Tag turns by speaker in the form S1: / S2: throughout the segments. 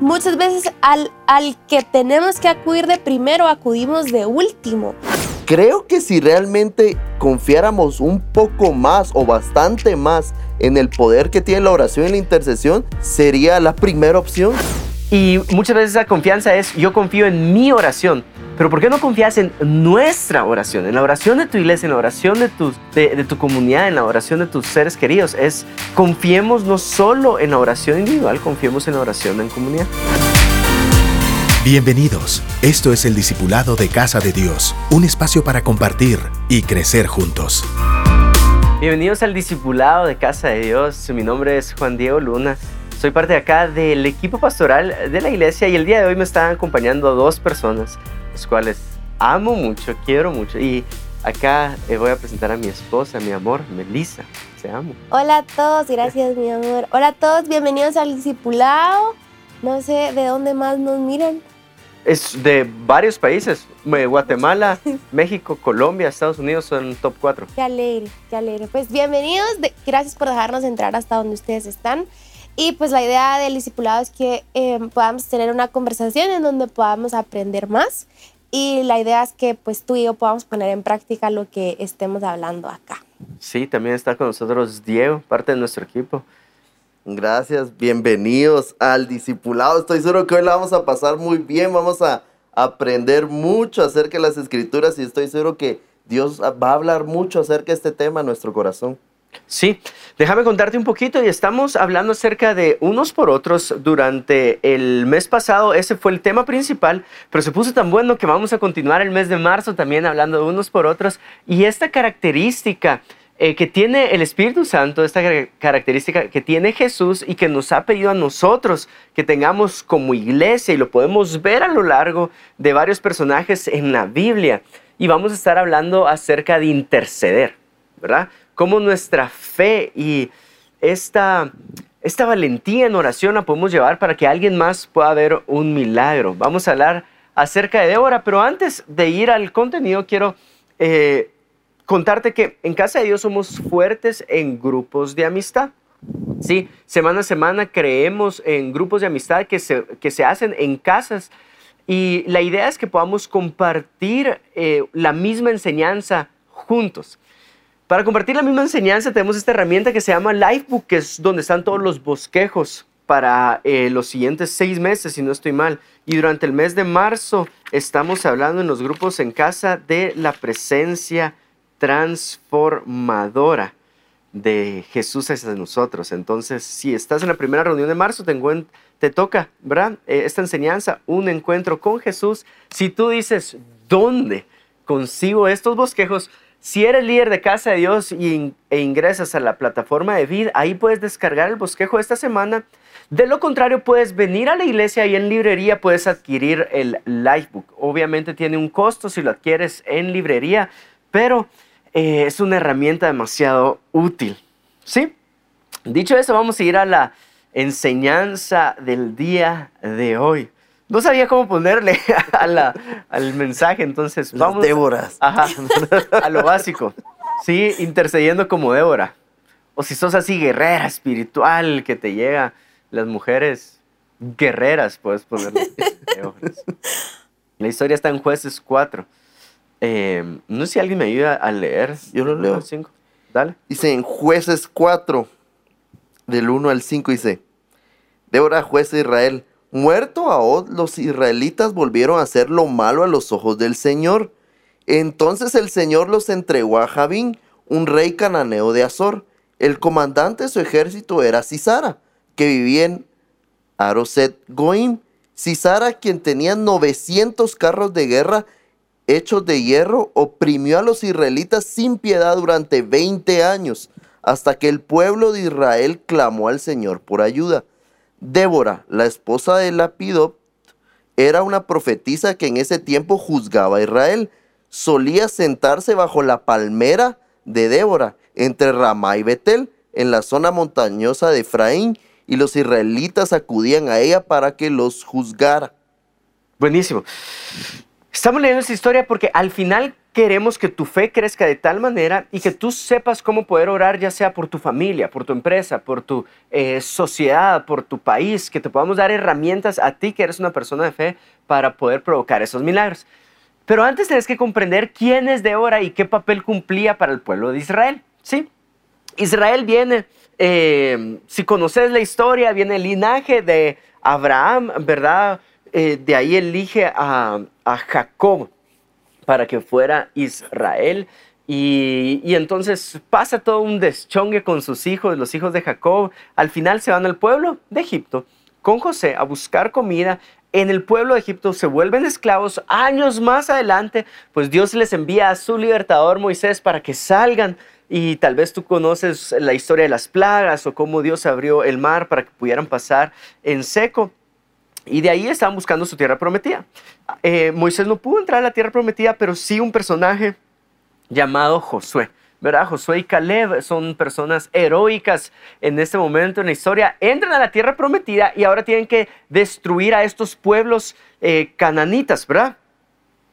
S1: muchas veces al, al que tenemos que acudir de primero, acudimos de último.
S2: Creo que si realmente confiáramos un poco más o bastante más en el poder que tiene la oración y la intercesión, sería la primera opción.
S3: Y muchas veces esa confianza es, yo confío en mi oración. Pero ¿por qué no confías en nuestra oración? En la oración de tu iglesia, en la oración de tu, de, tu comunidad, en la oración de tus seres queridos. Es confiemos no solo en la oración individual, confiemos en la oración en comunidad.
S4: Bienvenidos. Esto es el Discipulado de Casa de Dios, un espacio para compartir y crecer juntos.
S3: Bienvenidos al Discipulado de Casa de Dios. Mi nombre es Juan Diego Luna. Soy parte de acá del equipo pastoral de la iglesia y el día de hoy me están acompañando dos personas los cuales amo mucho, quiero mucho. Y acá eh, voy a presentar a mi esposa, mi amor, Melissa. Te amo.
S1: Hola a todos, gracias mi amor. Hola a todos, bienvenidos al discipulado. No sé de dónde más nos miran.
S3: Es de varios países. Guatemala, México, Colombia, Estados Unidos son top 4.
S1: Qué alegre, qué alegre. Pues bienvenidos, gracias por dejarnos entrar hasta donde ustedes están. Y pues la idea del discipulado es que em, podamos tener una conversación en donde podamos aprender más. Y la idea es que pues tú y yo podamos poner en práctica lo que estemos hablando acá.
S3: Sí, también está con nosotros Diego, parte de nuestro equipo.
S2: Gracias, bienvenidos al discipulado. Estoy seguro que hoy la vamos a pasar muy bien, vamos a aprender mucho acerca de las escrituras y estoy seguro que Dios va a hablar mucho acerca de este tema en nuestro corazón.
S3: Sí, déjame contarte un poquito y estamos hablando acerca de unos por otros durante el mes pasado, ese fue el tema principal, pero se puso tan bueno que vamos a continuar el mes de marzo también hablando de unos por otros. Y esta característica eh, que tiene el Espíritu Santo, esta característica que tiene Jesús y que nos ha pedido a nosotros que tengamos como iglesia y lo podemos ver a lo largo de varios personajes en la Biblia. Y vamos a estar hablando acerca de interceder, ¿verdad? Cómo nuestra fe y esta, esta valentía en oración la podemos llevar para que alguien más pueda ver un milagro. Vamos a hablar acerca de Débora, pero antes de ir al contenido quiero eh, contarte que en Casa de Dios somos fuertes en grupos de amistad. Sí, semana a semana creemos en grupos de amistad que se, que se hacen en casas y la idea es que podamos compartir eh, la misma enseñanza juntos. Para compartir la misma enseñanza tenemos esta herramienta que se llama Lifebook, que es donde están todos los bosquejos para eh, los siguientes seis meses, si no estoy mal. Y durante el mes de marzo estamos hablando en los grupos en casa de la presencia transformadora de Jesús hacia nosotros. Entonces, si estás en la primera reunión de marzo, te, toca, ¿verdad? Eh, esta enseñanza, un encuentro con Jesús. Si tú dices, ¿dónde consigo estos bosquejos? Si eres líder de Casa de Dios e ingresas a la plataforma de Vid, ahí puedes descargar el bosquejo de esta semana. De lo contrario, puedes venir a la iglesia y en librería puedes adquirir el Lifebook. Obviamente tiene un costo si lo adquieres en librería, pero eh, es una herramienta demasiado útil. ¿Sí? Dicho eso, vamos a ir a la enseñanza del día de hoy. No sabía cómo ponerle al mensaje, entonces vamos.
S2: Déboras.
S3: Ajá, a lo básico. Sí, intercediendo como Débora. O si sos así guerrera espiritual que te llega, las mujeres guerreras, puedes ponerle. La historia está en Jueces 4. Eh, no sé si alguien me ayuda a leer.
S2: Yo lo leo.
S3: 5. Dale.
S2: Dice en Jueces 4, del 1 al 5, dice: Débora, juez de Israel Muerto Ahod, los israelitas volvieron a hacer lo malo a los ojos del Señor. Entonces el Señor los entregó a Javín, un rey cananeo de Azor. El comandante de su ejército era Cisara, que vivía en Aroset Goim. Cisara, quien tenía 900 carros de guerra hechos de hierro, oprimió a los israelitas sin piedad durante 20 años, hasta que el pueblo de Israel clamó al Señor por ayuda. Débora, la esposa de Lapidot, era una profetisa que en ese tiempo juzgaba a Israel. Solía sentarse bajo la palmera de Débora, entre Ramá y Betel, en la zona montañosa de Efraín, y los israelitas acudían a ella para que los juzgara.
S3: Buenísimo. Estamos leyendo esta historia porque al final queremos que tu fe crezca de tal manera y que tú sepas cómo poder orar, ya sea por tu familia, por tu empresa, por tu eh, sociedad, por tu país, que te podamos dar herramientas a ti que eres una persona de fe para poder provocar esos milagros. Pero antes tienes que comprender quién es Débora y qué papel cumplía para el pueblo de Israel. ¿sí? Israel viene, eh, si conoces la historia, viene el linaje de Abraham, ¿verdad? Eh, de ahí elige a, a Jacob para que fuera Israel. Y, y, entonces pasa todo un deschongue con sus hijos, los hijos de Jacob. Al final se van al pueblo de Egipto con José a buscar comida. En el pueblo de Egipto se vuelven esclavos. Años más adelante, pues Dios les envía a su libertador Moisés para que salgan. Y tal vez tú conoces la historia de las plagas o cómo Dios abrió el mar para que pudieran pasar en seco. Y de ahí estaban buscando su tierra prometida. Eh, Moisés no pudo entrar a la tierra prometida, pero sí un personaje llamado Josué. ¿verdad? Josué y Caleb son personas heroicas en este momento en la historia. Entran a la tierra prometida y ahora tienen que destruir a estos pueblos eh, cananitas, ¿verdad?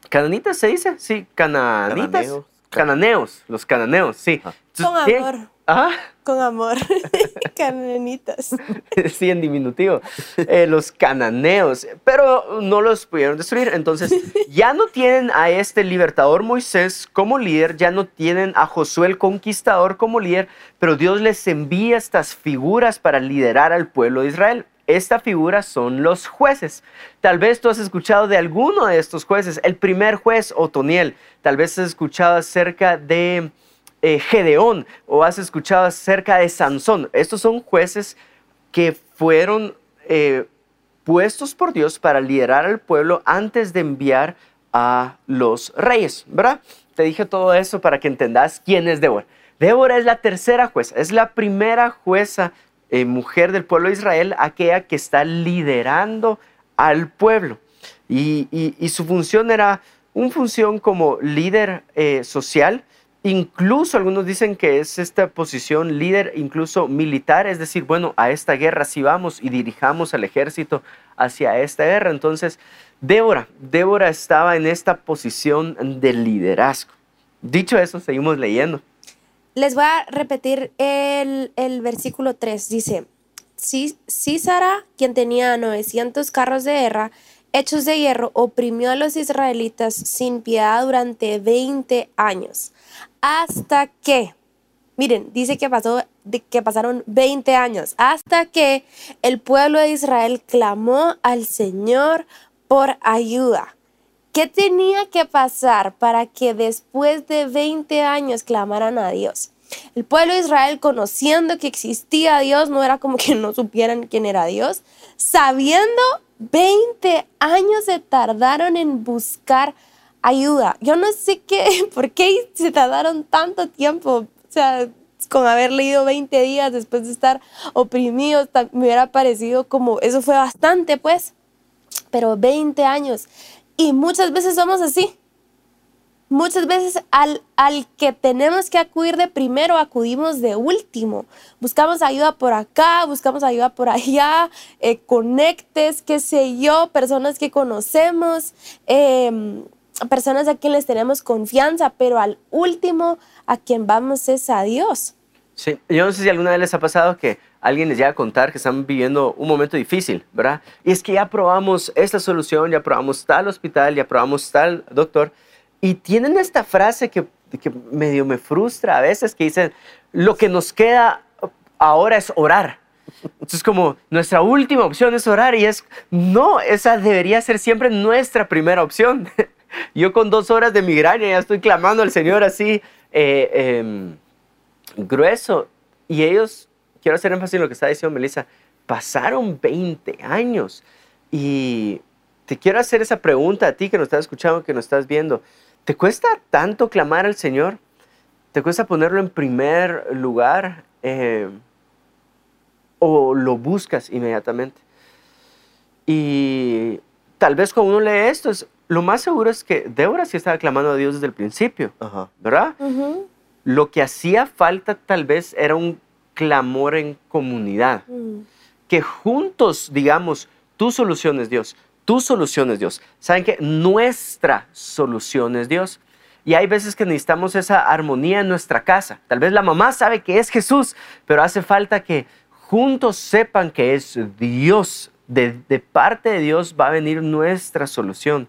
S3: ¿Cananitas se dice? Sí, cananitas. Cananeos. Cananeos, los cananeos, sí.
S1: Con amor. ¿Ah? Con amor. Cananitas.
S3: sí, en diminutivo. Eh, los cananeos. Pero no los pudieron destruir. Entonces, ya no tienen a este libertador Moisés como líder, ya no tienen a Josué el conquistador como líder, pero Dios les envía estas figuras para liderar al pueblo de Israel. Esta figura son los jueces. Tal vez tú has escuchado de alguno de estos jueces. El primer juez, Otoniel. Tal vez has escuchado acerca de eh, Gedeón o has escuchado acerca de Sansón. Estos son jueces que fueron eh, puestos por Dios para liderar al pueblo antes de enviar a los reyes, ¿verdad? Te dije todo eso para que entendas quién es Débora. Débora es la tercera jueza, es la primera jueza eh, mujer del pueblo de Israel, aquella que está liderando al pueblo. Y, su función era una función como líder social, Incluso algunos dicen que es esta posición líder, incluso militar, es decir, bueno, a esta guerra sí vamos y dirijamos al ejército hacia esta guerra. Entonces, Débora, Débora estaba en esta posición de liderazgo. Dicho eso, seguimos leyendo.
S1: Les voy a repetir el, versículo 3. Dice, Císara, quien tenía 900 carros de guerra, hechos de hierro, oprimió a los israelitas sin piedad durante 20 años hasta que, miren, dice que, pasó, que pasaron 20 años, hasta que el pueblo de Israel clamó al Señor por ayuda. ¿Qué tenía que pasar para que después de 20 años clamaran a Dios? El pueblo de Israel, conociendo que existía Dios, no era como que no supieran quién era Dios, sabiendo 20 años se tardaron en buscar ayuda. Yo no sé qué, por qué se tardaron tanto tiempo. O sea, con haber leído 20 días después de estar oprimidos, me hubiera parecido como, eso fue bastante, pues. Pero 20 años. Y muchas veces somos así. Muchas veces al, al que tenemos que acudir de primero, acudimos de último. Buscamos ayuda por acá, buscamos ayuda por allá, eh, conectes, qué sé yo, personas que conocemos. Eh, personas a quien les tenemos confianza, pero al último a quien vamos es a Dios.
S3: Sí, yo no sé si alguna vez les ha pasado que alguien les llega a contar que están viviendo un momento difícil, ¿verdad? Y es que ya probamos esta solución, ya probamos tal hospital, ya probamos tal doctor, y tienen esta frase que, que medio me frustra a veces, que dicen, lo que nos queda ahora es orar. Entonces, como nuestra última opción es orar y es, no, esa debería ser siempre nuestra primera opción. Yo con dos horas de migraña ya estoy clamando al Señor así eh, em, grueso. Y ellos, quiero hacer énfasis en lo que está diciendo Melissa, pasaron 20 años. Y te quiero hacer esa pregunta a ti que nos estás escuchando, que nos estás viendo. ¿Te cuesta tanto clamar al Señor? ¿Te cuesta ponerlo en primer lugar? Em, ¿O lo buscas inmediatamente? Y tal vez cuando uno lee esto, es, lo más seguro es que Débora sí estaba clamando a Dios desde el principio, ¿verdad? Lo que hacía falta tal vez era un clamor en comunidad. Mm. Que juntos, digamos, tú soluciones Dios, tu solución es Dios. ¿Saben que Nuestra solución es Dios. Y hay veces que necesitamos esa armonía en nuestra casa. Tal vez la mamá sabe que es Jesús, pero hace falta que juntos sepan que es Dios. De, parte de Dios va a venir nuestra solución.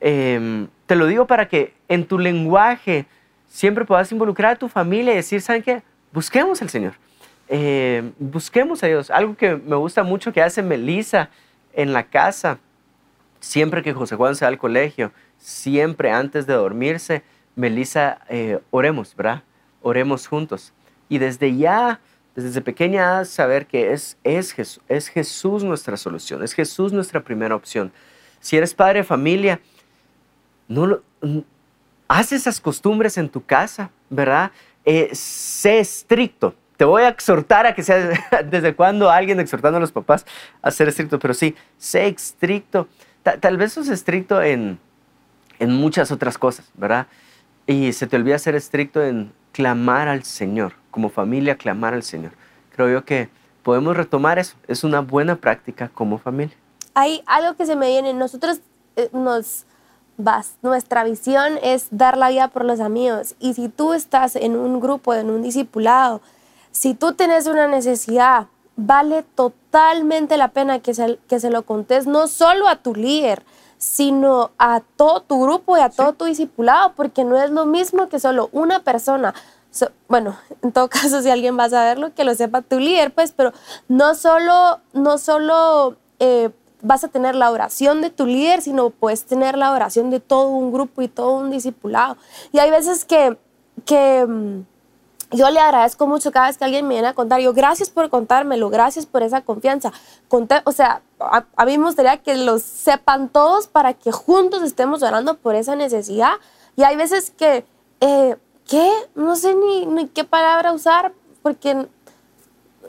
S3: Em, te lo digo para que en tu lenguaje siempre puedas involucrar a tu familia y decir, ¿saben qué? Busquemos al Señor. Eh, busquemos a Dios. Algo que me gusta mucho que hace Melissa en la casa, siempre que José Juan se va al colegio, siempre antes de dormirse, Melissa, eh, oremos, ¿verdad? Oremos juntos. Y desde ya, desde pequeña, saber que es, es, Jesús, es Jesús nuestra solución, es Jesús nuestra primera opción. Si eres padre de familia, no haz esas costumbres en tu casa, ¿verdad? Eh, sé estricto. Te voy a exhortar a que sea desde cuando alguien exhortando a los papás a ser estricto, pero sí, sé estricto. tal vez sos estricto en, en muchas otras cosas, ¿verdad? Y se te olvida ser estricto en clamar al Señor, como familia clamar al Señor. Creo yo que podemos retomar eso. Es una buena práctica como familia.
S1: Hay algo que se me viene. Nosotros eh, nos vas. Nuestra visión es dar la vida por los amigos. Y si tú estás en un grupo, en un discipulado, si tú tienes una necesidad, vale totalmente la pena que se, que se lo contes no solo a tu líder, sino a todo tu grupo y a todo tu discipulado, porque no es lo mismo que solo una persona. bueno, en todo caso, si alguien va a saberlo, que lo sepa tu líder, pues, pero no solo, no solo eh, vas a tener la oración de tu líder, sino puedes tener la oración de todo un grupo y todo un discipulado. Y hay veces que, que mm, yo le agradezco mucho cada vez que alguien me viene a contar. Yo, gracias por contármelo, gracias por esa confianza. O sea, a, mí me gustaría que lo sepan todos para que juntos estemos orando por esa necesidad. Y hay veces que, eh, ¿qué? No sé ni, ni qué palabra usar, porque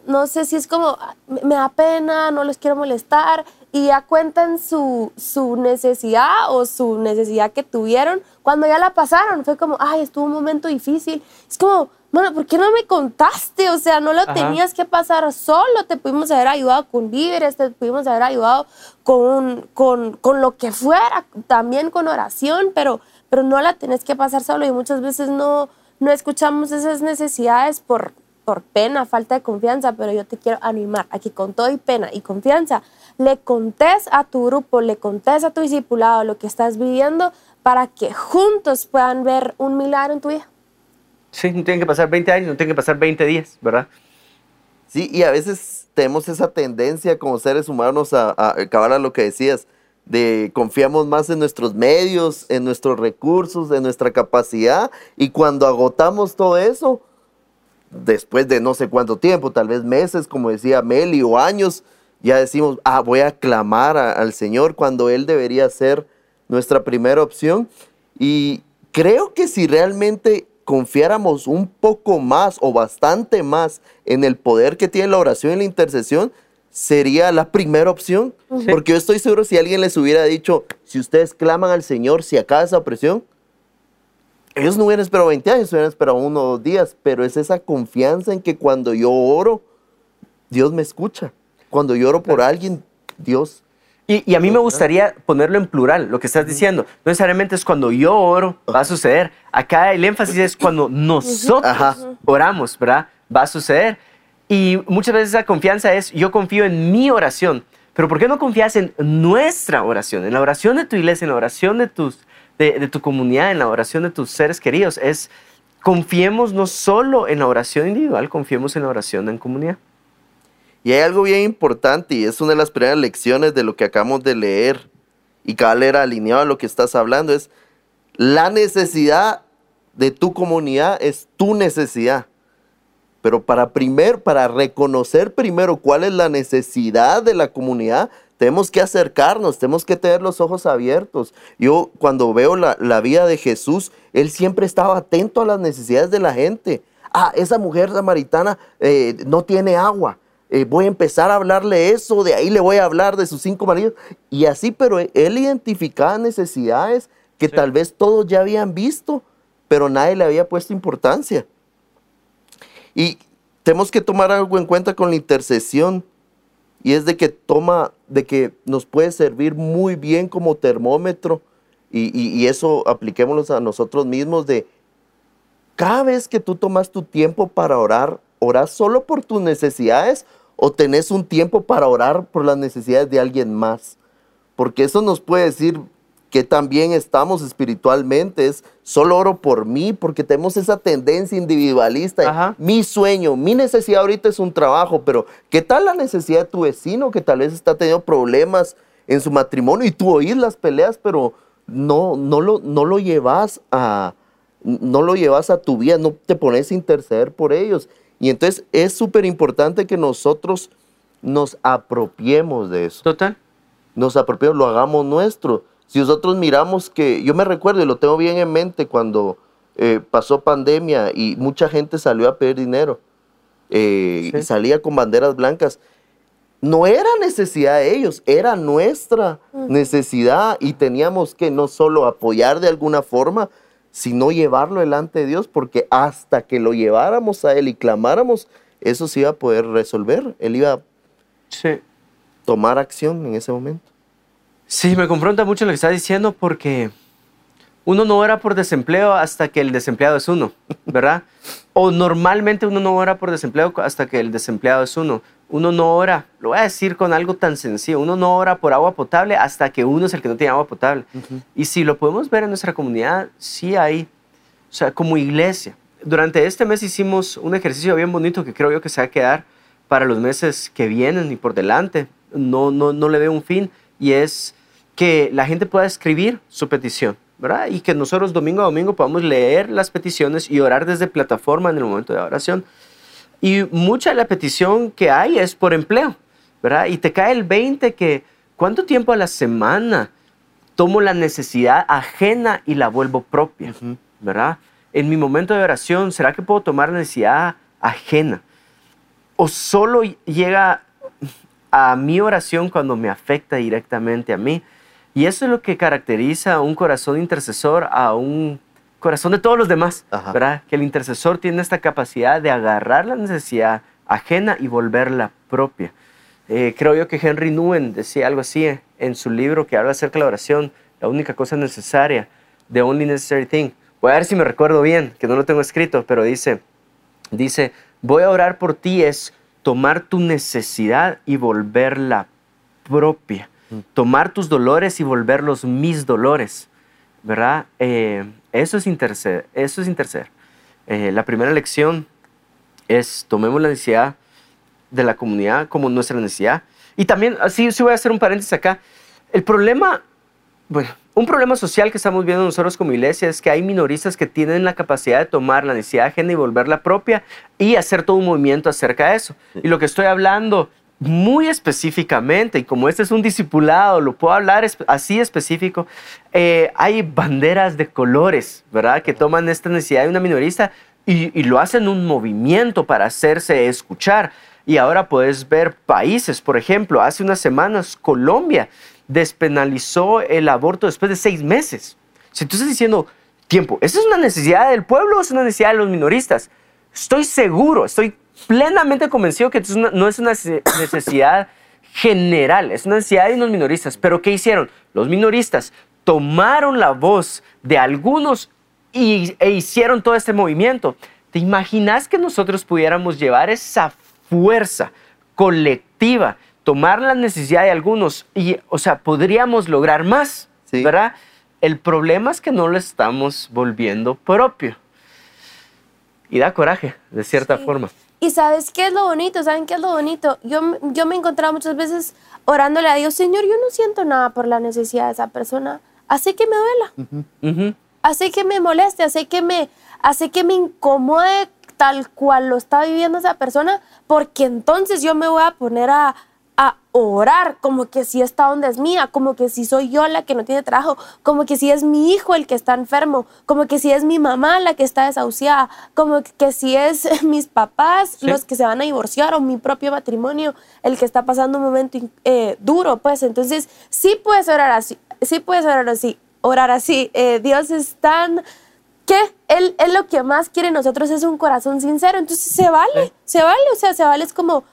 S1: no sé si es como, me da pena, no les quiero molestar, y ya cuentan su, su, necesidad o su necesidad que tuvieron cuando ya la pasaron. Fue como, ay, estuvo un momento difícil. Es como, bueno, ¿por qué no me contaste? O sea, no lo tenías que pasar solo, te pudimos haber ayudado con víveres, te pudimos haber ayudado con, con, con lo que fuera, también con oración, pero, pero no la tenés que pasar solo y muchas veces no, no escuchamos esas necesidades por, por pena, falta de confianza, pero yo te quiero animar a que con todo y pena y confianza le contés a tu grupo, le contés a tu discipulado lo que estás viviendo para que juntos puedan ver un milagro en tu vida.
S3: Sí, no tienen que pasar 20 años, no tienen que pasar 20 días, ¿verdad?
S2: Sí, y a veces tenemos esa tendencia como seres humanos a, acabar a lo que decías, de confiamos más en nuestros medios, en nuestros recursos, en nuestra capacidad, y cuando agotamos todo eso, después de no sé cuánto tiempo, tal vez meses, como decía Meli, o años, ya decimos, ah, voy a clamar al Señor cuando Él debería ser nuestra primera opción. Y creo que si realmente confiáramos un poco más o bastante más en el poder que tiene la oración y la intercesión, sería la primera opción. Porque yo estoy seguro si alguien les hubiera dicho, si ustedes claman al Señor, si acaba esa opresión, ellos no hubieran esperado 20 años, hubieran esperado uno o dos días, pero es esa confianza en que cuando yo oro, Dios me escucha. Cuando yo oro por alguien, Dios
S3: y, a mí me gustaría ponerlo en plural, lo que estás diciendo. No necesariamente es cuando yo oro, va a suceder. Acá el énfasis es cuando nosotros oramos, ¿verdad? Va a suceder. Y muchas veces esa confianza es, yo confío en mi oración. Pero ¿por qué no confías en nuestra oración? En la oración de tu iglesia, en la oración de, tus, de, de tu comunidad, en la oración de tus seres queridos. Es, confiemos no solo en la oración individual, confiemos en la oración en comunidad.
S2: Y hay algo bien importante y es una de las primeras lecciones de lo que acabamos de leer y cada leer alineado a lo que estás hablando, es la necesidad de tu comunidad es tu necesidad. Pero para primer, para reconocer primero cuál es la necesidad de la comunidad, tenemos que acercarnos, tenemos que tener los ojos abiertos. Yo cuando veo la, vida de Jesús, él siempre estaba atento a las necesidades de la gente. Ah, esa mujer samaritana eh, no tiene agua. Eh, voy a empezar a hablarle eso, de ahí le voy a hablar de sus cinco maridos. Y así, pero él identificaba necesidades que tal vez todos ya habían visto, pero nadie le había puesto importancia. Y tenemos que tomar algo en cuenta con la intercesión. y es de que toma, de que nos puede servir muy bien como termómetro y, y, y eso apliquémoslo a nosotros mismos de cada vez que tú tomas tu tiempo para orar, ¿oras solo por tus necesidades o tenés un tiempo para orar por las necesidades de alguien más? Porque eso nos puede decir que también estamos espiritualmente, es solo oro por mí, porque tenemos esa tendencia individualista.
S3: Ajá.
S2: Mi sueño, mi necesidad ahorita es un trabajo, pero ¿qué tal la necesidad de tu vecino que tal vez está teniendo problemas en su matrimonio y tú oís las peleas, pero no, no, lo, no lo llevas a no lo llevas a tu vida, no te pones a interceder por ellos. Y entonces es súper importante que nosotros nos apropiemos de eso
S3: Total.
S2: nos apropiemos, lo hagamos nuestro. Si nosotros miramos que, yo me recuerdo y lo tengo bien en mente cuando eh, pasó pandemia y mucha gente salió a pedir dinero eh,
S3: Sí.
S2: y salía con banderas blancas. No era necesidad de ellos, era nuestra necesidad y teníamos que no solo apoyar de alguna forma, sino llevarlo delante de Dios, porque hasta que lo lleváramos a Él y clamáramos, eso se iba a poder resolver. Él iba a
S3: Sí.
S2: tomar acción en ese momento.
S3: Sí, me confronta mucho lo que está diciendo porque uno no ora por desempleo hasta que el desempleado es uno, ¿verdad? O normalmente uno no ora por desempleo hasta que el desempleado es uno. Uno no ora, lo voy a decir con algo tan sencillo, uno no ora por agua potable hasta que uno es el que no tiene agua potable. Y si lo podemos ver en nuestra comunidad, sí hay, o sea, como iglesia. Durante este mes hicimos un ejercicio bien bonito que creo yo que se va a quedar para los meses que vienen y por delante. No, no, no le veo un fin y es que la gente pueda escribir su petición, ¿verdad? Y que nosotros domingo a domingo podamos leer las peticiones y orar desde plataforma en el momento de oración. Y mucha de la petición que hay es por empleo, ¿verdad? Y te cae el 20 que, ¿cuánto tiempo a la semana tomo la necesidad ajena y la vuelvo propia, ¿verdad? En mi momento de oración, ¿será que puedo tomar la necesidad ajena? ¿O solo llega a mi oración cuando me afecta directamente a mí? Y eso es lo que caracteriza a un corazón intercesor, a un corazón de todos los demás,
S2: Ajá.
S3: ¿verdad? Que el intercesor tiene esta capacidad de agarrar la necesidad ajena y volverla propia. Eh, creo yo que Henry Nguyen decía algo así eh, en su libro que habla acerca de la oración, la única cosa necesaria, the only necessary thing. Voy a ver si me recuerdo bien, que no lo tengo escrito, pero dice, dice, voy a orar por ti es tomar tu necesidad y volverla propia. Tomar tus dolores y volverlos mis dolores. ¿Verdad? Eh, eso es interceder. Eso es interceder. Eh, la primera lección es tomemos la necesidad de la comunidad como nuestra necesidad. Y también, así sí voy a hacer un paréntesis acá. El problema, bueno, un problema social que estamos viendo nosotros como iglesia es que hay minoristas que tienen la capacidad de tomar la necesidad ajena y volverla propia y hacer todo un movimiento acerca de eso. Y lo que estoy hablando muy específicamente, y como este es un discipulado, lo puedo hablar así específico, eh, hay banderas de colores, ¿verdad? Que toman esta necesidad de una minorista y, y lo hacen un movimiento para hacerse escuchar. Y ahora puedes ver países, por ejemplo, hace unas semanas Colombia despenalizó el aborto después de seis meses. Si tú estás diciendo, tiempo, ¿esa es una necesidad del pueblo o es una necesidad de los minoristas? Estoy seguro, estoy plenamente convencido que no es una nece- necesidad general, es una necesidad de unos minoristas. Pero ¿qué hicieron? Los minoristas tomaron la voz de algunos y, e hicieron todo este movimiento. ¿Te imaginas que nosotros pudiéramos llevar esa fuerza colectiva, tomar la necesidad de algunos y, o sea, podríamos lograr más,
S2: Sí.
S3: ¿verdad? El problema es que no lo estamos volviendo propio. Y da coraje, de cierta
S1: Sí.
S3: forma.
S1: Y sabes qué es lo bonito, ¿saben qué es lo bonito? Yo, yo me he encontrado muchas veces orándole a Dios, Señor, yo no siento nada por la necesidad de esa persona, hace que me duela, hace que me moleste, hace que me, hace que me incomode tal cual lo está viviendo esa persona, porque entonces yo me voy a poner a orar como que si esta onda es mía, como que si soy yo la que no tiene trabajo, como que si es mi hijo el que está enfermo, como que si es mi mamá la que está desahuciada, como que si es mis papás
S3: Sí.
S1: los que se van a divorciar o mi propio matrimonio el que está pasando un momento eh, duro, pues entonces sí puedes orar así, sí puedes orar así, orar así. Eh, Dios es tan que él, él lo que más quiere nosotros es un corazón sincero, entonces se vale, se vale, o sea, se vale, es como,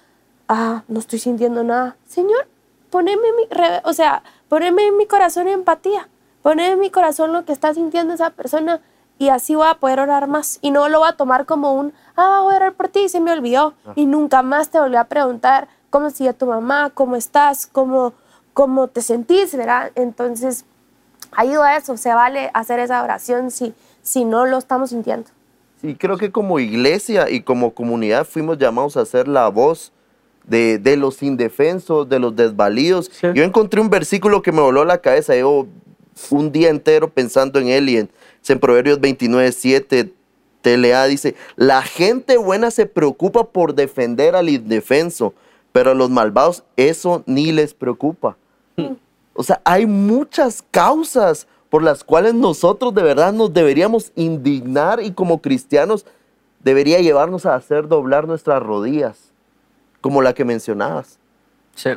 S1: ah, no estoy sintiendo nada. Señor, poneme mi, o sea, poneme en mi corazón empatía, poneme en mi corazón lo que está sintiendo esa persona y así voy a poder orar más. Y no lo voy a tomar como un, ah, voy a orar por ti y se me olvidó. Y nunca más te volví a preguntar cómo sigue tu mamá, cómo estás, cómo, cómo te sentís, ¿verdad? Entonces, ayuda a eso, se vale hacer esa oración si, si no lo estamos sintiendo.
S2: Sí, creo que como iglesia y como comunidad fuimos llamados a ser la voz de, de los indefensos, de los desvalidos.
S3: Sí.
S2: Yo encontré un versículo que me voló la cabeza. Yo un día entero pensando en él y en, Proverbios 29, 7, TLA dice, la gente buena se preocupa por defender al indefenso, pero a los malvados eso ni les preocupa. O sea, hay muchas causas por las cuales nosotros de verdad nos deberíamos indignar y como cristianos debería llevarnos a hacer doblar nuestras rodillas, como la que mencionabas.
S3: Sí.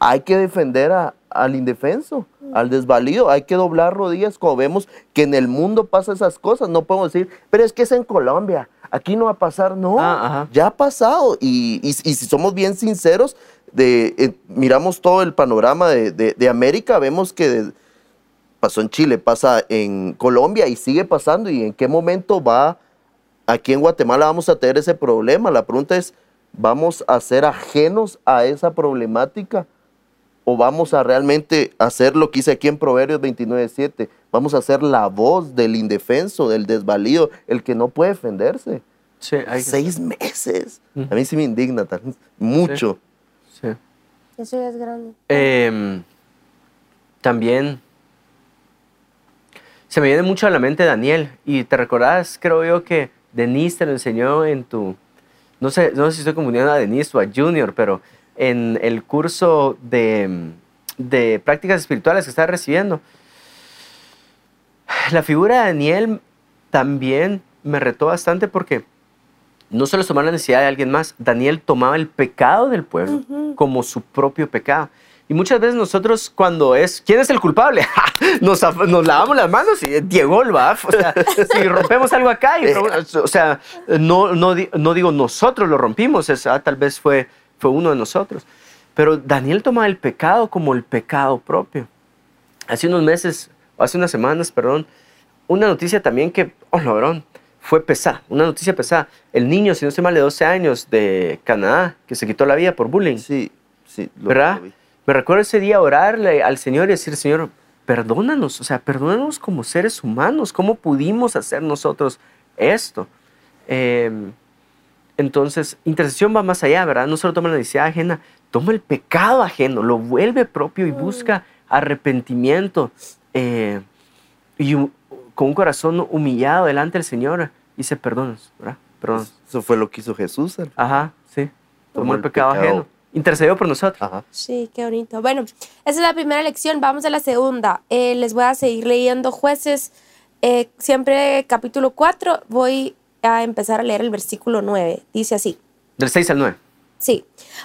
S2: Hay que defender a- al indefenso, al desvalido, hay que doblar rodillas cuando vemos que en el mundo pasa esas cosas. No podemos decir, pero es que es en Colombia, aquí no va a pasar. No,
S3: Ah,
S2: ya ha pasado. Y, y- y si somos bien sinceros, de, eh, miramos todo el panorama de, de- de América, vemos que de- pasó en Chile, pasa en Colombia y sigue pasando. ¿Y en qué momento va aquí en Guatemala vamos a tener ese problema? La pregunta es, ¿vamos a ser ajenos a esa problemática? ¿O vamos a realmente hacer lo que hice aquí en Proverbios 29.7? Vamos a ser la voz del indefenso, del desvalido, el que no puede defenderse.
S3: Sí, hay que-
S2: Seis meses.
S3: Ujú.
S2: A mí sí me indigna tal- mucho.
S3: sí.
S1: Eso ya es grande.
S3: Em, también se me viene mucho a la mente Daniel. Y te recordás, creo yo, que Denise te lo enseñó en tu. No sé, no sé si estoy confundiendo a Denise o a Junior, pero en el curso de, de prácticas espirituales que estás recibiendo. La figura de Daniel también me retó bastante porque no solo es tomar la necesidad de alguien más, Daniel tomaba el pecado del pueblo como su propio pecado. Y muchas veces nosotros cuando es, ¿quién es el culpable? nos, nos lavamos las manos y Diego el va. O sea, si rompemos algo acá, y, o sea, no, no, no digo nosotros lo rompimos, es, ah, tal vez fue, fue uno de nosotros. Pero Daniel toma el pecado como el pecado propio. Hace unos meses, o hace unas semanas, perdón, una noticia también que, oh, no, fue pesada, una noticia pesada. El niño, si no estoy mal, de 12 años de Canadá, que se quitó la vida por bullying.
S2: Sí, sí. lo-
S3: ¿Verdad?
S2: lo vi.
S3: Me recuerdo ese día orarle al Señor y decir, Señor, perdónanos, o sea, perdónanos como seres humanos, ¿cómo pudimos hacer nosotros esto? Eh, entonces, intercesión va más allá, ¿verdad? No solo toma la necesidad ajena, toma el pecado ajeno, lo vuelve propio y busca arrepentimiento eh, y con un corazón humillado delante del Señor y dice, perdónanos, ¿verdad? Perdón.
S2: Eso fue lo que hizo Jesús. al-
S3: Ajá, sí. Tomó el
S2: el
S3: pecado,
S2: pecado.
S3: ajeno. Intercedió por nosotros.
S2: Ajá.
S1: Sí, qué bonito. Bueno, esa es la primera lección. Vamos a la segunda. Eh, les voy a seguir leyendo jueces. eh, siempre capítulo 4. Voy a empezar a leer el versículo 9. Dice así.
S3: Del 6 al 9.
S1: Sí.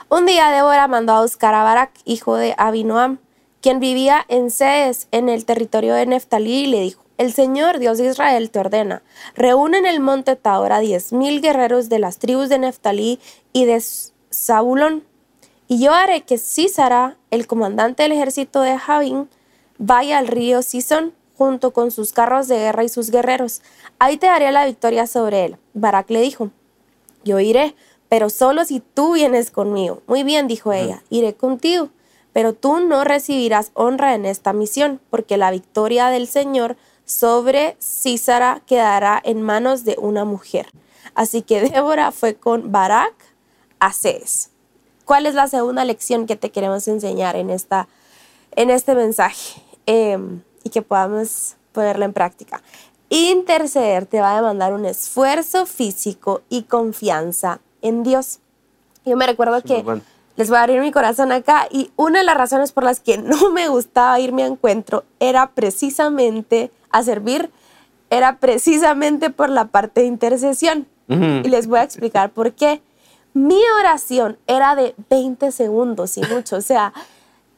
S1: Un día Débora mandó a buscar a Barak, hijo de Abinoam, quien vivía en Sedes, en el territorio de Neftalí, y le dijo, el Señor, Dios de Israel, te ordena, reúne en el monte Tabor a diez mil guerreros de las tribus de Neftalí y de Zabulón, y yo haré que Sísara, el comandante del ejército de Javín, vaya al río Sison junto con sus carros de guerra y sus guerreros. Ahí te daré la victoria sobre él. Barak le dijo, yo iré, pero solo si tú vienes conmigo. Muy bien, dijo ella, iré contigo, pero tú no recibirás honra en esta misión, porque la victoria del Señor sobre Císara quedará en manos de una mujer. Así que Débora fue con Barak a Ces. ¿Cuál es la segunda lección que te queremos enseñar en, esta, en este mensaje? Em, y que podamos ponerla en práctica. Interceder te va a demandar un esfuerzo físico y confianza en Dios. Yo me recuerdo que
S3: bueno.
S1: les voy a abrir mi corazón acá y una de las razones por las que no me gustaba irme a encuentro era precisamente a servir, era precisamente por la parte de intercesión.
S3: Ujú.
S1: Y les voy a explicar por qué. Mi oración era de 20 segundos y mucho. O sea,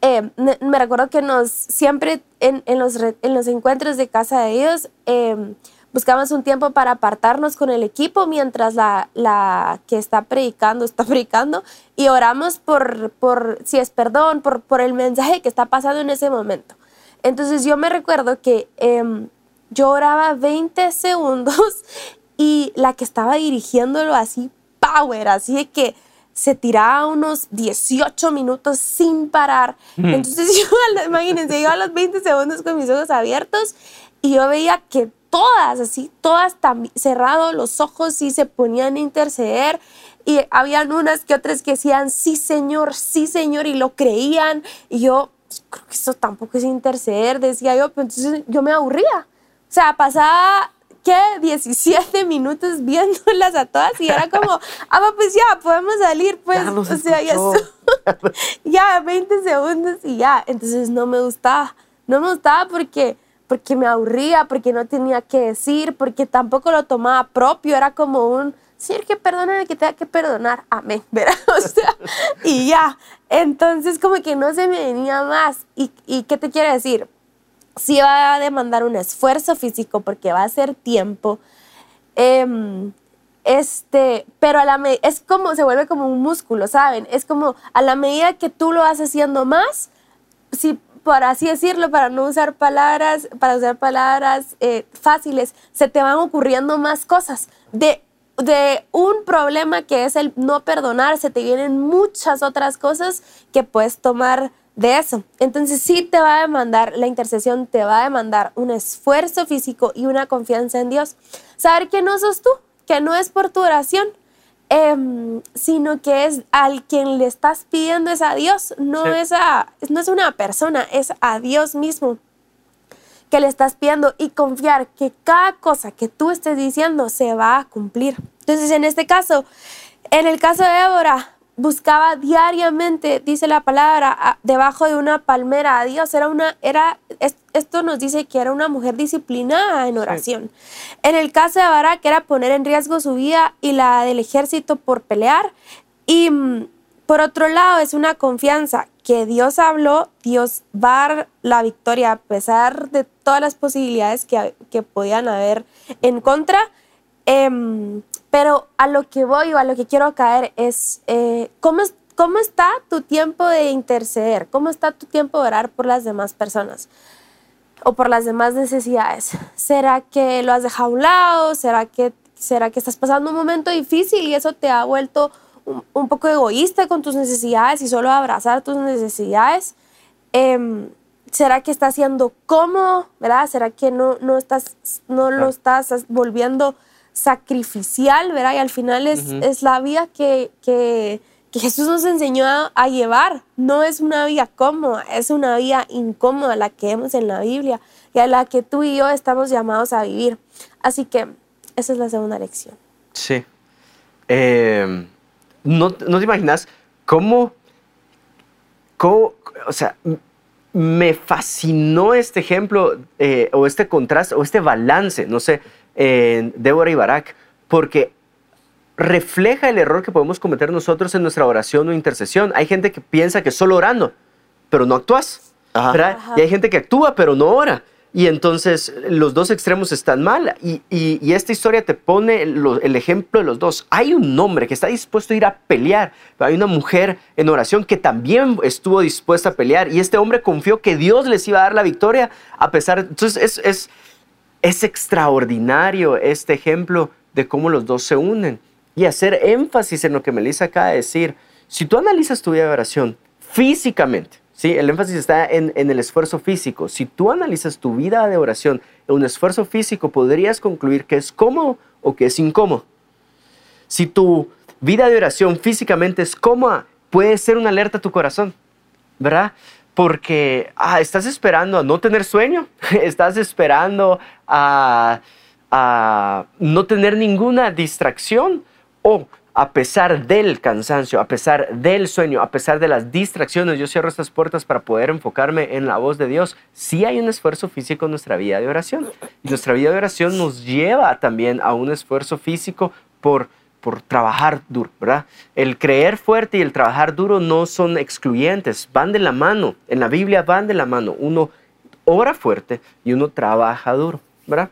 S1: eh, me recuerdo que nos siempre en, en los, en los encuentros de casa de Dios, eh, buscamos un tiempo para apartarnos con el equipo mientras la, la que está predicando está predicando y oramos por, por si es perdón, por, por el mensaje que está pasando en ese momento. Entonces yo me recuerdo que em, yo oraba 20 segundos y la que estaba dirigiéndolo así, power, así de que se tiraba unos 18 minutos sin parar. Entonces yo, imagínense, yo a los 20 segundos con mis ojos abiertos y yo veía que todas, así, todas cerrados los ojos y se ponían a interceder. Y habían unas que otras que decían, sí, Señor, sí, Señor, y lo creían. Y yo, creo que eso tampoco es interceder, decía yo, pero entonces yo me aburría. O sea, pasaba, ¿qué? 17 minutos viéndolas a todas y era como, ah, pues ya, podemos salir, pues. o sea, ya, ya 20 segundos y ya. Entonces no me gustaba. No me gustaba porque porque me aburría, porque no tenía que decir, porque tampoco lo tomaba propio, era como un, Señor, que perdone que tenga que perdonar, amén, ¿verdad? O sea, y ya, entonces como que no se me venía más. ¿Y, y qué te quiere decir? Sí va a demandar un esfuerzo físico porque va a ser tiempo, em, este, pero a la es como, se vuelve como un músculo, ¿saben? Es como a la medida que tú lo vas haciendo más, si por así decirlo, para no usar palabras, para usar palabras eh, fáciles, se te van ocurriendo más cosas. De, de un problema que es el no perdonar, se te vienen muchas otras cosas que puedes tomar de eso. Entonces sí te va a demandar, la intercesión te va a demandar un esfuerzo físico y una confianza en Dios. Saber que no sos tú, que no es por tu oración, Em, sino que es al quien le estás pidiendo es a Dios, no, es a, no es una persona, es a Dios mismo que le estás pidiendo y confiar que cada cosa que tú estés diciendo se va a cumplir. Entonces, en este caso, en el caso de Débora, buscaba diariamente, dice la palabra, debajo de una palmera a Dios. Era una, era, esto nos dice que era una mujer disciplinada en oración. En el caso de Barak era poner en riesgo su vida y la del ejército por pelear. Y mm, por otro lado, es una confianza que Dios habló, Dios va a dar la victoria a pesar de todas las posibilidades que, que podían haber en contra. Em, pero a lo que voy o a lo que quiero caer es, eh, ¿cómo, ¿cómo está tu tiempo de interceder? ¿Cómo está tu tiempo de orar por las demás personas? o por las demás necesidades. ¿Será que lo has dejado a un lado? ¿Será que, será que estás pasando un momento difícil y eso te ha vuelto un, poco egoísta con tus necesidades y solo abrazar tus necesidades? Em, ¿Será que estás siendo cómodo? ¿Verdad? ¿Será que no, no, estás, no lo estás volviendo sacrificial, ¿verdad? Y al final es, es la vida que, que, que, Jesús nos enseñó a, llevar. No es una vida cómoda, es una vida incómoda la que vemos en la Biblia y a la que tú y yo estamos llamados a vivir. Así que esa es la segunda lección.
S3: Sí. Em, ¿no, ¿no, te imaginas cómo, cómo, o sea, me fascinó este ejemplo eh, o este contraste o este balance, no sé, en Débora y Barak, porque refleja el error que podemos cometer nosotros en nuestra oración o intercesión. Hay gente que piensa que solo orando, pero no actúas. Y hay gente que actúa, pero no ora. Y entonces los dos extremos están mal. Y, esta historia te pone el ejemplo de los dos. Hay un hombre que está dispuesto a ir a pelear. Hay una mujer en oración que también estuvo dispuesta a pelear. Y este hombre confió que Dios les iba a dar la victoria a pesar. Entonces es, es es extraordinario este ejemplo de cómo los dos se unen y hacer énfasis en lo que Melissa acaba de decir. Si tú analizas tu vida de oración físicamente, ¿sí? el énfasis está en, el esfuerzo físico. Si tú analizas tu vida de oración en un esfuerzo físico, podrías concluir que es cómodo o que es incómodo. Si tu vida de oración físicamente es cómoda, puede ser una alerta a tu corazón, ¿verdad? Porque ah, estás esperando a no tener sueño, estás esperando a, no tener ninguna distracción o a pesar del cansancio, a pesar del sueño, a pesar de las distracciones, yo cierro estas puertas para poder enfocarme en la voz de Dios. Sí hay un esfuerzo físico en nuestra vida de oración. Y nuestra vida de oración nos lleva también a un esfuerzo físico por por trabajar duro, ¿verdad? El creer fuerte y el trabajar duro no son excluyentes, van de la mano. En la Biblia van de la mano. Uno ora fuerte y uno trabaja duro, ¿verdad?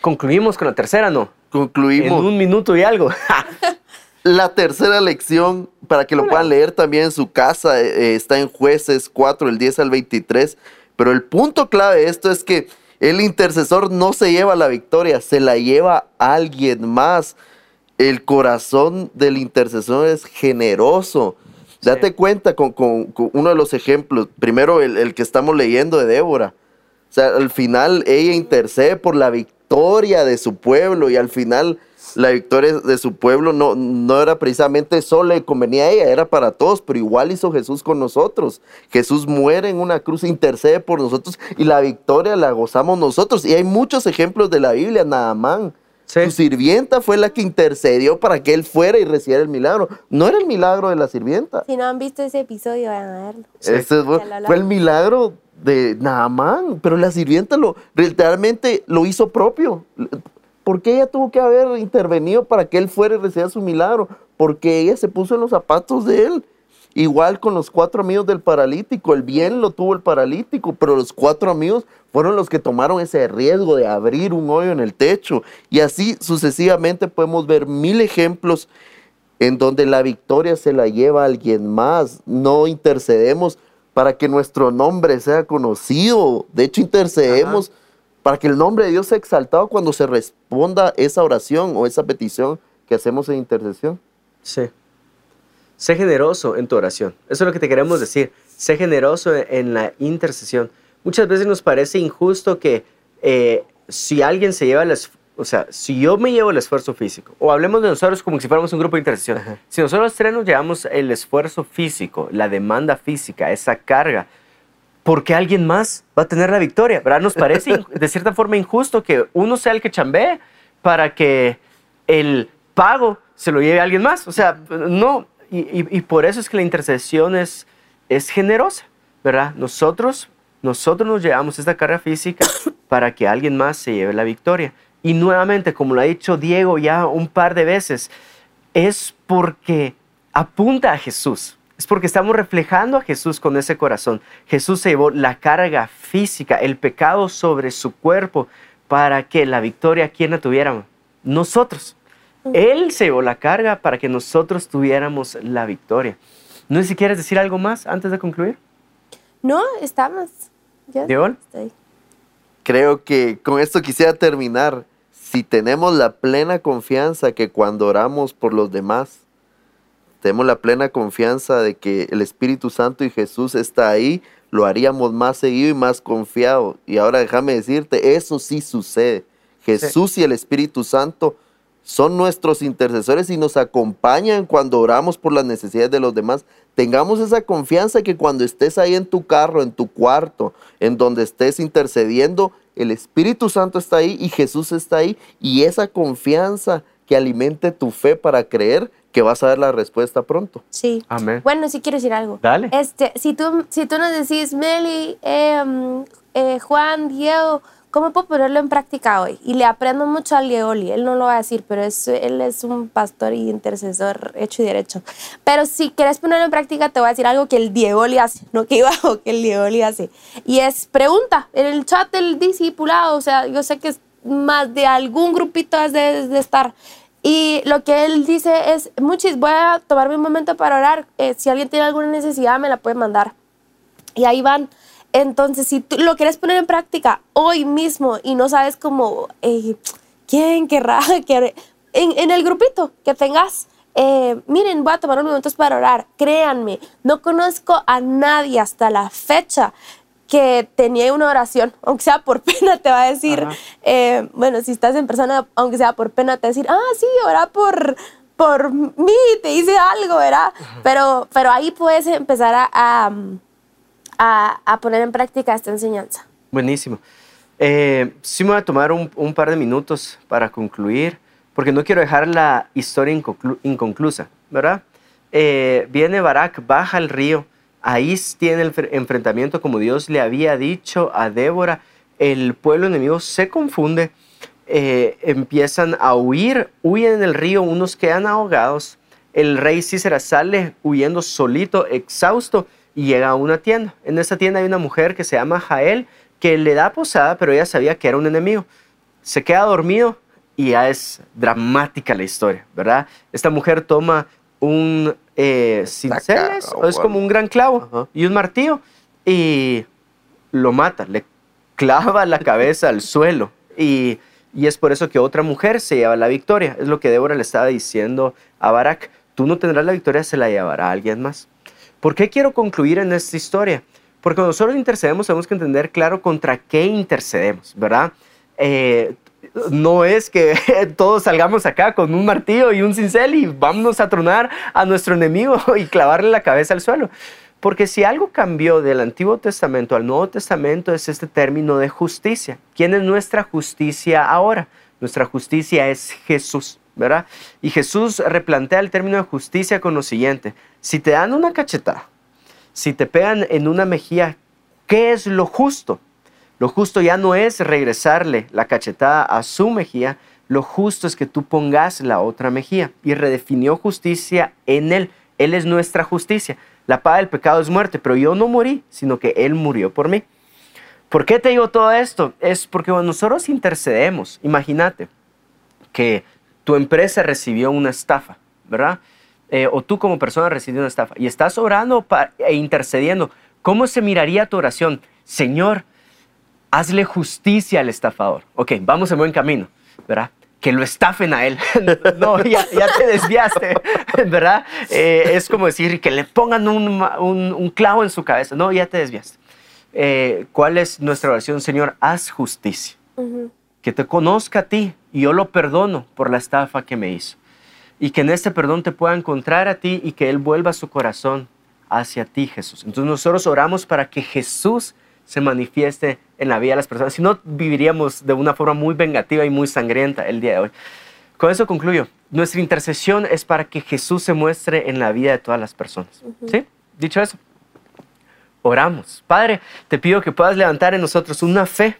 S3: Concluimos con la tercera, ¿no?
S2: Concluimos.
S3: En un minuto y algo.
S2: La tercera lección, para que lo puedan leer también en su casa, eh, está en jueces 4, el 10 al 23. Pero el punto clave de esto es que el intercesor no se lleva la victoria, se la lleva alguien más. El corazón del intercesor es generoso. Date cuenta con, con- con uno de los ejemplos. Primero, el, el que estamos leyendo de Débora. O sea, al final ella intercede por la victoria de su pueblo y al final la victoria de su pueblo no, no era precisamente solo le convenía a ella, era para todos, pero igual hizo Jesús con nosotros. Jesús muere en una cruz, intercede por nosotros y la victoria la gozamos nosotros. Y hay muchos ejemplos de la Biblia, Naamán.
S3: Sí.
S2: Su sirvienta fue la que intercedió para que él fuera y recibiera el milagro. No era el milagro de la sirvienta.
S1: Si no han visto ese episodio, vayan a verlo.
S3: Sí.
S2: Fue,
S1: hablamos.
S2: fue el milagro de Naamán, pero la sirvienta lo literalmente lo hizo propio. ¿Por qué ella tuvo que haber intervenido para que él fuera y recibiera su milagro? Porque ella se puso en los zapatos de él. Igual con los cuatro amigos del paralítico, el bien lo tuvo el paralítico, pero los cuatro amigos fueron los que tomaron ese riesgo de abrir un hoyo en el techo. Y así sucesivamente podemos ver mil ejemplos en donde la victoria se la lleva alguien más. No intercedemos para que nuestro nombre sea conocido. De hecho, intercedemos para que el nombre de Dios sea exaltado cuando se responda esa oración o esa petición que hacemos en intercesión.
S3: Sí. Sé generoso en tu oración. Eso es lo que te queremos decir. Sé generoso en- la intercesión. Muchas veces nos parece injusto que eh, si alguien se lleva el esfuerzo, o sea, si yo me llevo el esfuerzo físico, o hablemos de nosotros como si fuéramos un grupo de intercesión, si nosotros tres nos llevamos el esfuerzo físico, la demanda física, esa carga, ¿por qué alguien más va a tener la victoria? ¿Verdad? Nos parece de cierta forma injusto que uno sea el que chambee para que el pago se lo lleve alguien más. O sea, no. Y, por eso es que la intercesión es, es generosa, ¿verdad? Nosotros, nosotros nos llevamos esta carga física para que alguien más se lleve la victoria. Y nuevamente, como lo ha dicho Diego ya un par de veces, es porque apunta a Jesús. Es porque estamos reflejando a Jesús con ese corazón. Jesús se llevó la carga física, el pecado sobre su cuerpo, para que la victoria, ¿quién la tuviéramos? Nosotros. Él se llevó la carga para que nosotros tuviéramos la victoria. No sé si quieres decir algo más antes de concluir.
S1: No, estamos. Ya estoy.
S2: Creo que con esto quisiera terminar. Si tenemos la plena confianza que cuando oramos por los demás, tenemos la plena confianza de que el Espíritu Santo y Jesús está ahí, lo haríamos más seguido y más confiado. Y ahora déjame decirte, eso sí sucede. Jesús y el Espíritu Santo son nuestros intercesores y nos acompañan cuando oramos por las necesidades de los demás. Tengamos esa confianza que cuando estés ahí en tu carro, en tu cuarto, en donde estés intercediendo, el Espíritu Santo está ahí y Jesús está ahí. Y esa confianza que alimente tu fe para creer que vas a ver la respuesta pronto.
S1: Sí.
S3: Amén.
S1: Bueno, sí quiero decir algo.
S3: Dale.
S1: Este, si tú, si tú nos decís, Meli, eh, eh, Juan, Diego, ¿cómo puedo ponerlo en práctica hoy? Y le aprendo mucho al Diegoli. Él no lo va a decir, pero es, él es un pastor y intercesor hecho y derecho. Pero si quieres ponerlo en práctica, te voy a decir algo que el Diegoli hace, no que iba que el Diegoli hace. Y es pregunta en el chat del discipulado. O sea, yo sé que más de algún grupito has de, de estar. Y lo que él dice es, muchis, voy a tomarme un momento para orar. Eh, si alguien tiene alguna necesidad, me la puede mandar. Y ahí van. Entonces, si tú lo quieres poner en práctica hoy mismo y no sabes cómo, eh, quién querrá, que en, en el grupito que tengas, eh, miren, voy a tomar unos momentos para orar. Créanme, no conozco a nadie hasta la fecha que tenía una oración, aunque sea por pena, te va a decir, eh, bueno, si estás en persona, aunque sea por pena, te va a decir, ah, sí, ora por, por mí, te hice algo, ¿verdad? Pero, pero ahí puedes empezar a, a, a- poner en práctica esta enseñanza.
S3: Buenísimo. Eh, sí me voy a tomar un, par de minutos para concluir, porque no quiero dejar la historia inconclu- inconclusa, ¿verdad? Eh, viene Barak, baja al río, ahí tiene el fre- enfrentamiento como Dios le había dicho a Débora, el pueblo enemigo se confunde, eh, empiezan a huir, huyen en el río, unos quedan ahogados, el rey Cícera sale huyendo solito, exhausto, y llega a una tienda. En esa tienda hay una mujer que se llama Jael, que le da posada, pero ella sabía que era un enemigo. se queda dormido y ya es dramática la historia, ¿verdad? Esta mujer toma un eh, cinceles,
S2: Taca,
S3: o es como un gran clavo
S2: Ajá.
S3: y un martillo y lo mata, le clava la cabeza al suelo y, y es por eso que otra mujer se lleva la victoria. Es lo que Débora le estaba diciendo a Barak. Tú no tendrás la victoria, se la llevará alguien más. ¿Por qué quiero concluir en esta historia? Porque cuando nosotros intercedemos tenemos que entender claro contra qué intercedemos, ¿verdad? Eh, no es que todos salgamos acá con un martillo y un cincel y vámonos a tronar a nuestro enemigo y clavarle la cabeza al suelo. Porque si algo cambió del Antiguo Testamento al Nuevo Testamento es este término de justicia. ¿Quién es nuestra justicia ahora? Nuestra justicia es Jesús, Y Jesús replantea el término de justicia con lo siguiente. Si te dan una cachetada, si te pegan en una mejilla, ¿qué es lo justo? Lo justo ya no es regresarle la cachetada a su mejilla, lo justo es que tú pongas la otra mejilla. Y redefinió justicia en Él. Él es nuestra justicia. La paga del pecado es muerte, pero yo no morí, sino que Él murió por mí. ¿Por qué te digo todo esto? Es porque cuando nosotros intercedemos, imagínate que tu empresa recibió una estafa, ¿verdad? Eh, o tú como persona recibiste una estafa y estás orando pa- e intercediendo. ¿Cómo se miraría tu oración? Señor, hazle justicia al estafador. Ok, vamos en buen camino, ¿verdad? Que lo estafen a él. no, ya, ya te desviaste, ¿verdad? Eh, es como decir que le pongan un, un- clavo en su cabeza. No, ya te desviaste. Eh, ¿Cuál es nuestra oración? Señor, haz justicia.
S1: Ujú.
S3: Que te conozca a ti y yo lo perdono por la estafa que me hizo. Y que en este perdón te pueda encontrar a ti y que Él vuelva su corazón hacia ti, Jesús. Entonces nosotros oramos para que Jesús se manifieste en la vida de las personas. Si no, viviríamos de una forma muy vengativa y muy sangrienta el día de hoy. Con eso concluyo. Nuestra intercesión es para que Jesús se muestre en la vida de todas las personas. ¿Sí? Dicho eso, oramos. Padre, te pido que puedas levantar en nosotros una fe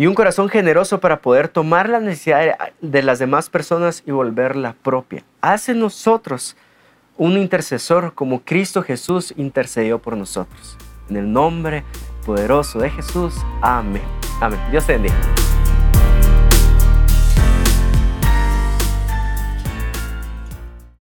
S3: y un corazón generoso para poder tomar la necesidad de, las demás personas y volverla propia. Haz en nosotros un intercesor como Cristo Jesús intercedió por nosotros. En el nombre poderoso de Jesús. Amén. Amén. Dios te bendiga.